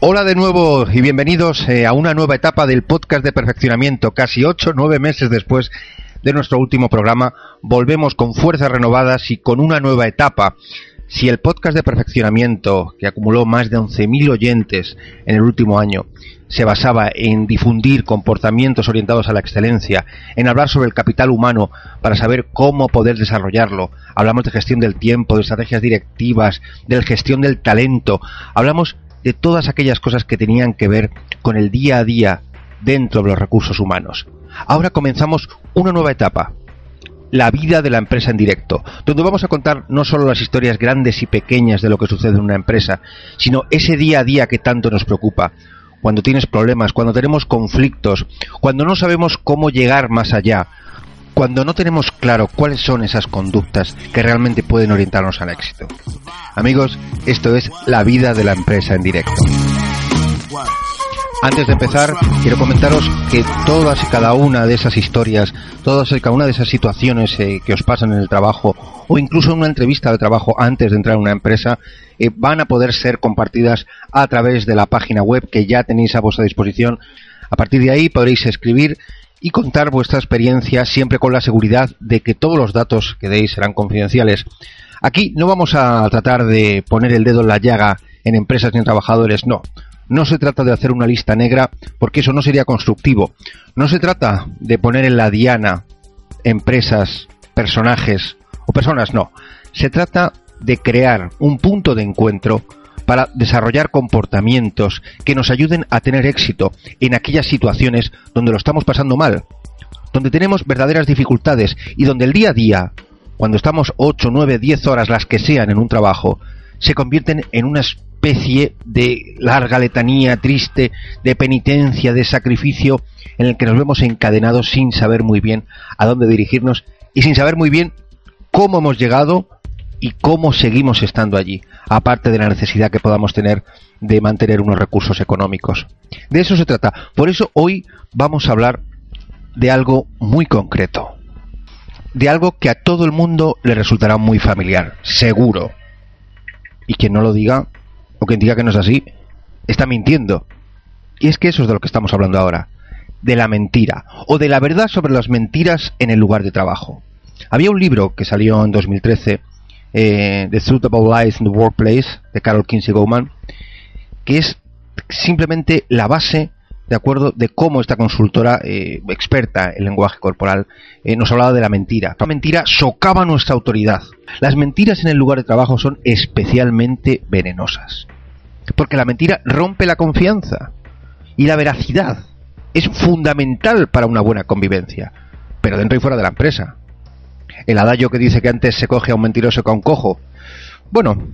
Hola de nuevo y bienvenidos eh, a una nueva etapa del podcast de perfeccionamiento, casi ocho, nueve meses después de nuestro último programa, volvemos con fuerzas renovadas y con una nueva etapa. Si el podcast de perfeccionamiento, que acumuló más de 11.000 oyentes en el último año, se basaba en difundir comportamientos orientados a la excelencia, en hablar sobre el capital humano para saber cómo poder desarrollarlo, hablamos de gestión del tiempo, de estrategias directivas, de gestión del talento, hablamos de todas aquellas cosas que tenían que ver con el día a día dentro de los recursos humanos. Ahora comenzamos una nueva etapa, la vida de la empresa en directo, donde vamos a contar no solo las historias grandes y pequeñas de lo que sucede en una empresa, sino ese día a día que tanto nos preocupa, cuando tienes problemas, cuando tenemos conflictos, cuando no sabemos cómo llegar más allá, cuando no tenemos claro cuáles son esas conductas que realmente pueden orientarnos al éxito. Amigos, esto es la vida de la empresa en directo. Antes de empezar, quiero comentaros que todas y cada una de esas historias, todas y cada una de esas situaciones eh, que os pasan en el trabajo o incluso en una entrevista de trabajo antes de entrar a una empresa, eh, van a poder ser compartidas a través de la página web que ya tenéis a vuestra disposición. A partir de ahí podréis escribir y contar vuestra experiencia siempre con la seguridad de que todos los datos que deis serán confidenciales. Aquí no vamos a tratar de poner el dedo en la llaga en empresas ni en trabajadores, no. No se trata de hacer una lista negra porque eso no sería constructivo. No se trata de poner en la diana empresas, personajes o personas, no. Se trata de crear un punto de encuentro para desarrollar comportamientos que nos ayuden a tener éxito en aquellas situaciones donde lo estamos pasando mal, donde tenemos verdaderas dificultades y donde el día a día, cuando estamos 8, 9, 10 horas, las que sean en un trabajo, se convierten en una especie de larga letanía triste, de penitencia, de sacrificio, en el que nos vemos encadenados sin saber muy bien a dónde dirigirnos y sin saber muy bien cómo hemos llegado y cómo seguimos estando allí, aparte de la necesidad que podamos tener de mantener unos recursos económicos. De eso se trata. Por eso hoy vamos a hablar de algo muy concreto. De algo que a todo el mundo le resultará muy familiar, seguro. Y quien no lo diga, o quien diga que no es así, está mintiendo. Y es que eso es de lo que estamos hablando ahora. De la mentira, o de la verdad sobre las mentiras en el lugar de trabajo. Había un libro que salió en 2013 eh, The Suitable Lies in the Workplace de Carol Kinsey Goman, que es simplemente la base de acuerdo de cómo esta consultora eh, experta en lenguaje corporal eh, nos hablaba de la mentira. La mentira socava nuestra autoridad. Las mentiras en el lugar de trabajo son especialmente venenosas. Porque la mentira rompe la confianza y la veracidad. Es fundamental para una buena convivencia, pero dentro y fuera de la empresa el adagio que dice que antes se coge a un mentiroso que a un cojo. Bueno,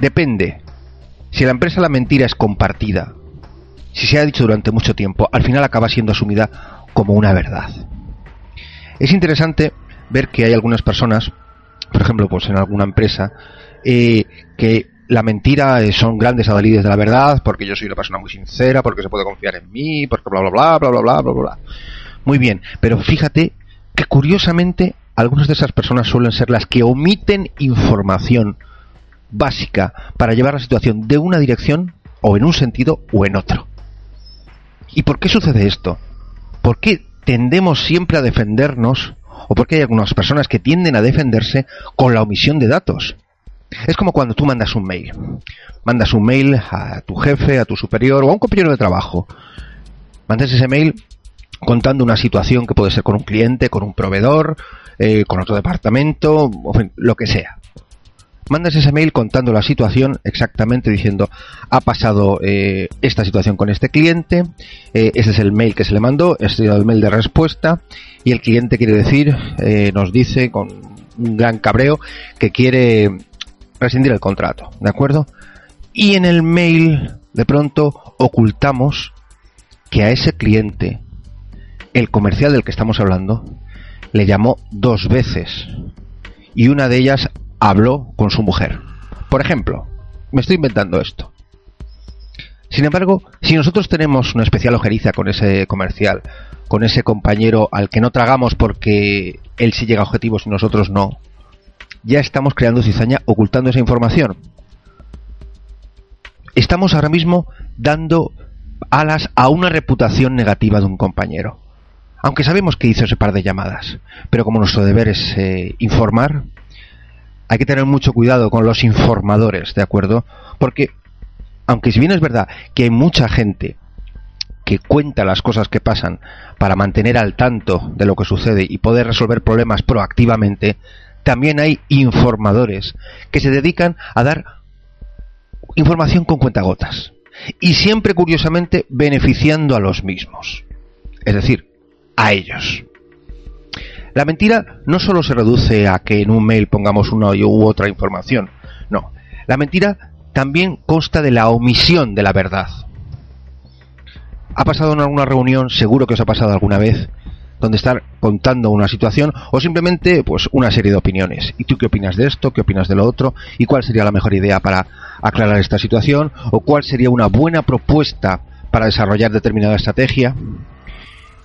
depende. Si la empresa la mentira es compartida, si se ha dicho durante mucho tiempo, al final acaba siendo asumida como una verdad. Es interesante ver que hay algunas personas, por ejemplo, pues en alguna empresa, eh, que la mentira son grandes adalides de la verdad, porque yo soy una persona muy sincera, porque se puede confiar en mí, porque bla bla bla bla bla bla bla bla. Muy bien, pero fíjate que curiosamente algunas de esas personas suelen ser las que omiten información básica para llevar la situación de una dirección o en un sentido o en otro. ¿Y por qué sucede esto? ¿Por qué tendemos siempre a defendernos o por qué hay algunas personas que tienden a defenderse con la omisión de datos? Es como cuando tú mandas un mail. Mandas un mail a tu jefe, a tu superior o a un compañero de trabajo. Mandas ese mail contando una situación que puede ser con un cliente, con un proveedor, eh, con otro departamento, lo que sea. Mandas ese mail contando la situación exactamente diciendo ha pasado eh, esta situación con este cliente, eh, ese es el mail que se le mandó, este es el mail de respuesta y el cliente quiere decir, nos dice con un gran cabreo que quiere rescindir el contrato, ¿de acuerdo? Y en el mail de pronto ocultamos que a ese cliente, el comercial del que estamos hablando, le llamó dos veces y una de ellas habló con su mujer. Por ejemplo, me estoy inventando esto. Sin embargo, si nosotros tenemos una especial ojeriza con ese comercial, con ese compañero al que no tragamos porque él sí llega a objetivos y nosotros no, ya estamos creando cizaña ocultando esa información. Estamos ahora mismo dando alas a una reputación negativa de un compañero. Aunque sabemos que hizo ese par de llamadas, pero como nuestro deber es eh, informar, hay que tener mucho cuidado con los informadores, ¿de acuerdo? Porque, aunque si bien es verdad que hay mucha gente que cuenta las cosas que pasan para mantener al tanto de lo que sucede y poder resolver problemas proactivamente, también hay informadores que se dedican a dar información con cuentagotas y siempre curiosamente beneficiando a los mismos, es decir, a ellos. La mentira no solo se reduce a que en un mail pongamos una u otra información, no, la mentira también consta de la omisión de la verdad. ¿Ha pasado en alguna reunión? Seguro que os ha pasado alguna vez donde estar contando una situación o simplemente pues una serie de opiniones. ¿Y tú qué opinas de esto? ¿Qué opinas de lo otro? ¿Y cuál sería la mejor idea para aclarar esta situación? ¿O cuál sería una buena propuesta para desarrollar determinada estrategia?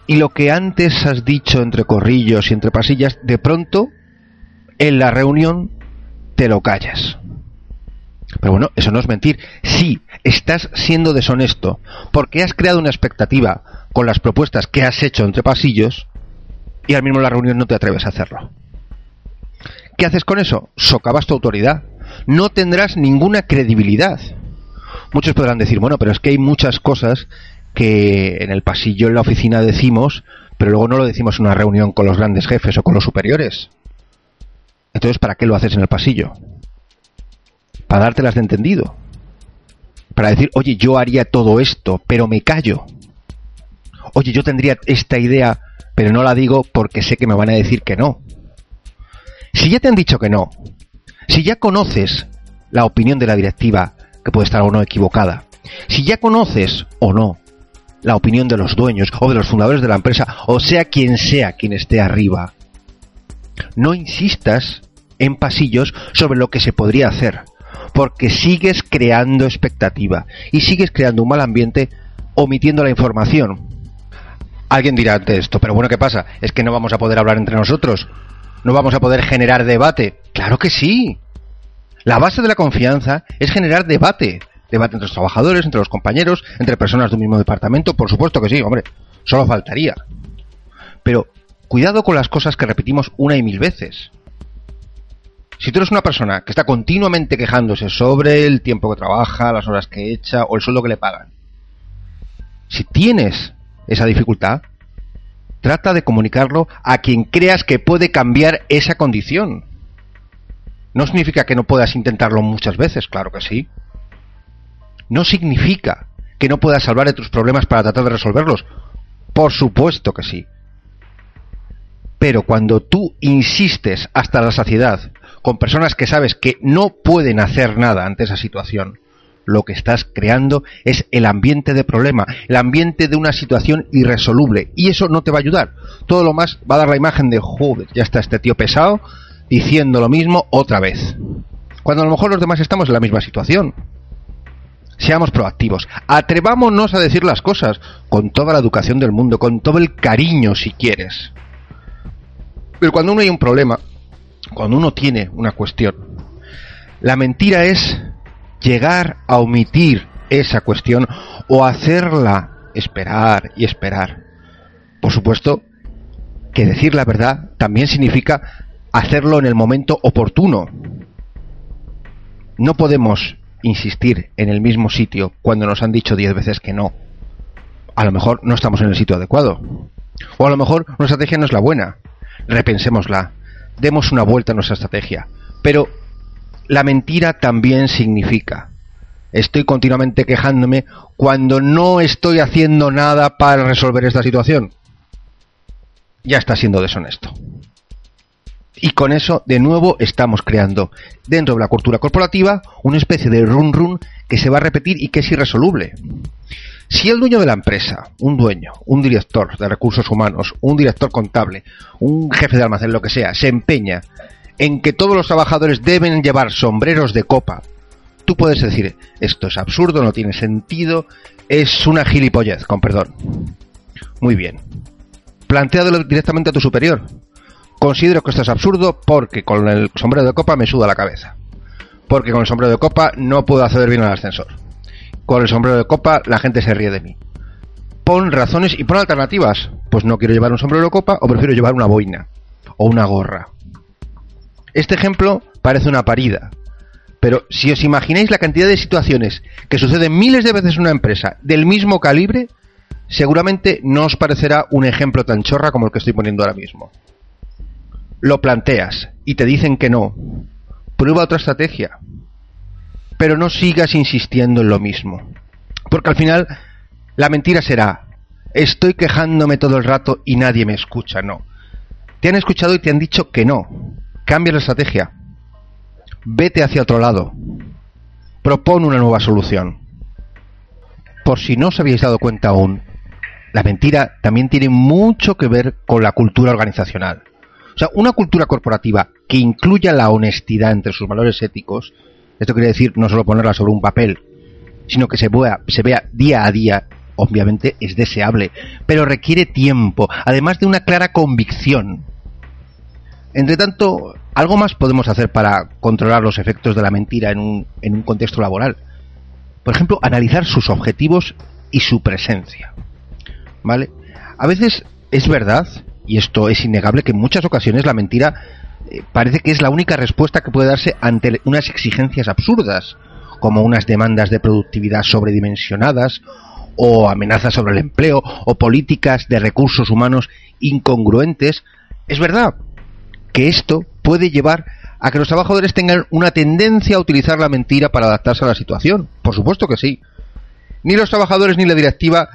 Y lo que antes has dicho entre corrillos y entre pasillas, de pronto en la reunión te lo callas. Pero bueno, eso no es mentir. Sí, estás siendo deshonesto, porque has creado una expectativa con las propuestas que has hecho entre pasillos y al mismo la reunión no te atreves a hacerlo. ¿Qué haces con eso? Socavas tu autoridad. No tendrás ninguna credibilidad. Muchos podrán decir, bueno, pero es que hay muchas cosas que en el pasillo, en la oficina decimos, pero luego no lo decimos en una reunión con los grandes jefes o con los superiores. Entonces, ¿para qué lo haces en el pasillo? Para dártelas de entendido. Para decir, oye, yo haría todo esto, pero me callo oye, yo tendría esta idea, pero no la digo porque sé que me van a decir que no. Si ya te han dicho que no, si ya conoces la opinión de la directiva, que puede estar o no equivocada, si ya conoces o no la opinión de los dueños o de los fundadores de la empresa, o sea quien sea quien esté arriba, no insistas en pasillos sobre lo que se podría hacer, porque sigues creando expectativa y sigues creando un mal ambiente omitiendo la información. Alguien dirá ante esto, pero bueno, ¿qué pasa? ¿Es que no vamos a poder hablar entre nosotros? ¿No vamos a poder generar debate? Claro que sí. La base de la confianza es generar debate. Debate entre los trabajadores, entre los compañeros, entre personas de un mismo departamento, por supuesto que sí, hombre, solo faltaría. Pero cuidado con las cosas que repetimos una y mil veces. Si tú eres una persona que está continuamente quejándose sobre el tiempo que trabaja, las horas que echa o el sueldo que le pagan, si tienes esa dificultad, trata de comunicarlo a quien creas que puede cambiar esa condición. No significa que no puedas intentarlo muchas veces, claro que sí. No significa que no puedas salvar de tus problemas para tratar de resolverlos. Por supuesto que sí. Pero cuando tú insistes hasta la saciedad con personas que sabes que no pueden hacer nada ante esa situación, lo que estás creando es el ambiente de problema, el ambiente de una situación irresoluble. Y eso no te va a ayudar. Todo lo más va a dar la imagen de, joder, ya está este tío pesado diciendo lo mismo otra vez. Cuando a lo mejor los demás estamos en la misma situación. Seamos proactivos. Atrevámonos a decir las cosas con toda la educación del mundo, con todo el cariño si quieres. Pero cuando uno hay un problema, cuando uno tiene una cuestión, la mentira es llegar a omitir esa cuestión o hacerla esperar y esperar. Por supuesto que decir la verdad también significa hacerlo en el momento oportuno. No podemos insistir en el mismo sitio cuando nos han dicho diez veces que no. A lo mejor no estamos en el sitio adecuado. O a lo mejor nuestra estrategia no es la buena. Repensémosla. Demos una vuelta a nuestra estrategia. Pero la mentira también significa estoy continuamente quejándome cuando no estoy haciendo nada para resolver esta situación. Ya está siendo deshonesto. Y con eso, de nuevo, estamos creando dentro de la cultura corporativa una especie de run run que se va a repetir y que es irresoluble. Si el dueño de la empresa, un dueño, un director de recursos humanos, un director contable, un jefe de almacén, lo que sea, se empeña en que todos los trabajadores deben llevar sombreros de copa, tú puedes decir, esto es absurdo, no tiene sentido, es una gilipollez, con perdón. Muy bien. Plantéadelo directamente a tu superior. Considero que esto es absurdo porque con el sombrero de copa me suda la cabeza. Porque con el sombrero de copa no puedo acceder bien al ascensor. Con el sombrero de copa la gente se ríe de mí. Pon razones y pon alternativas. Pues no quiero llevar un sombrero de copa o prefiero llevar una boina o una gorra. Este ejemplo parece una parida, pero si os imagináis la cantidad de situaciones que suceden miles de veces en una empresa del mismo calibre, seguramente no os parecerá un ejemplo tan chorra como el que estoy poniendo ahora mismo. Lo planteas y te dicen que no. Prueba otra estrategia. Pero no sigas insistiendo en lo mismo. Porque al final la mentira será, estoy quejándome todo el rato y nadie me escucha. No. Te han escuchado y te han dicho que no. Cambia la estrategia. Vete hacia otro lado. Propone una nueva solución. Por si no os habéis dado cuenta aún, la mentira también tiene mucho que ver con la cultura organizacional. O sea, una cultura corporativa que incluya la honestidad entre sus valores éticos, esto quiere decir no solo ponerla sobre un papel, sino que se vea, se vea día a día, obviamente es deseable, pero requiere tiempo, además de una clara convicción. Entre tanto, algo más podemos hacer para controlar los efectos de la mentira en un, en un contexto laboral. Por ejemplo, analizar sus objetivos y su presencia. ¿Vale? A veces es verdad, y esto es innegable, que en muchas ocasiones la mentira eh, parece que es la única respuesta que puede darse ante unas exigencias absurdas, como unas demandas de productividad sobredimensionadas, o amenazas sobre el empleo, o políticas de recursos humanos incongruentes. Es verdad que esto puede llevar a que los trabajadores tengan una tendencia a utilizar la mentira para adaptarse a la situación. Por supuesto que sí. Ni los trabajadores ni la directiva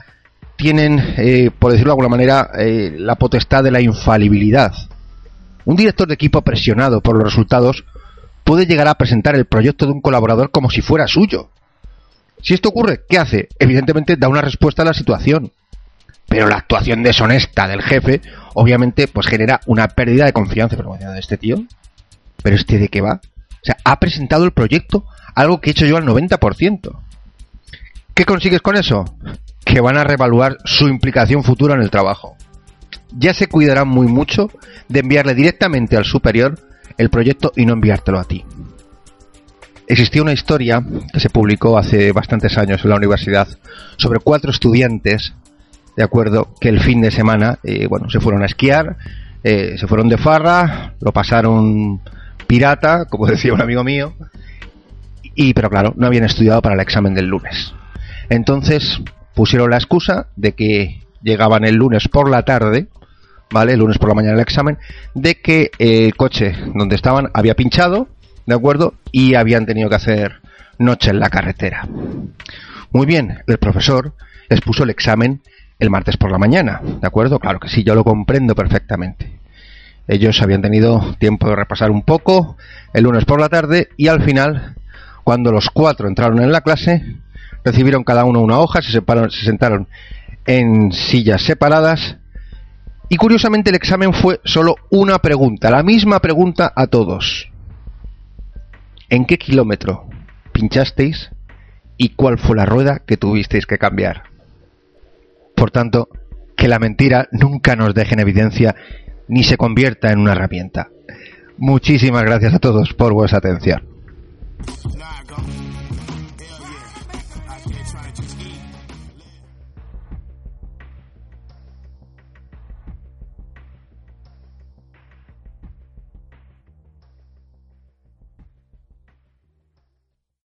tienen, eh, por decirlo de alguna manera, eh, la potestad de la infalibilidad. Un director de equipo presionado por los resultados puede llegar a presentar el proyecto de un colaborador como si fuera suyo. Si esto ocurre, ¿qué hace? Evidentemente da una respuesta a la situación. Pero la actuación deshonesta del jefe, obviamente, pues genera una pérdida de confianza. Pero de este tío, ¿pero este de qué va? O sea, ha presentado el proyecto, algo que he hecho yo al 90%. ¿Qué consigues con eso? Que van a revaluar su implicación futura en el trabajo. Ya se cuidarán muy mucho de enviarle directamente al superior el proyecto y no enviártelo a ti. Existía una historia que se publicó hace bastantes años en la universidad sobre cuatro estudiantes de acuerdo que el fin de semana, eh, bueno, se fueron a esquiar, eh, se fueron de farra, lo pasaron pirata, como decía un amigo mío, y pero claro, no habían estudiado para el examen del lunes. Entonces pusieron la excusa de que llegaban el lunes por la tarde, ¿vale? El lunes por la mañana el examen, de que el coche donde estaban había pinchado, ¿de acuerdo? Y habían tenido que hacer noche en la carretera. Muy bien, el profesor les puso el examen el martes por la mañana, ¿de acuerdo? Claro que sí, yo lo comprendo perfectamente. Ellos habían tenido tiempo de repasar un poco el lunes por la tarde y al final, cuando los cuatro entraron en la clase, recibieron cada uno una hoja, se, se sentaron en sillas separadas y curiosamente el examen fue solo una pregunta, la misma pregunta a todos. ¿En qué kilómetro pinchasteis y cuál fue la rueda que tuvisteis que cambiar? Por tanto, que la mentira nunca nos deje en evidencia ni se convierta en una herramienta. Muchísimas gracias a todos por vuestra atención.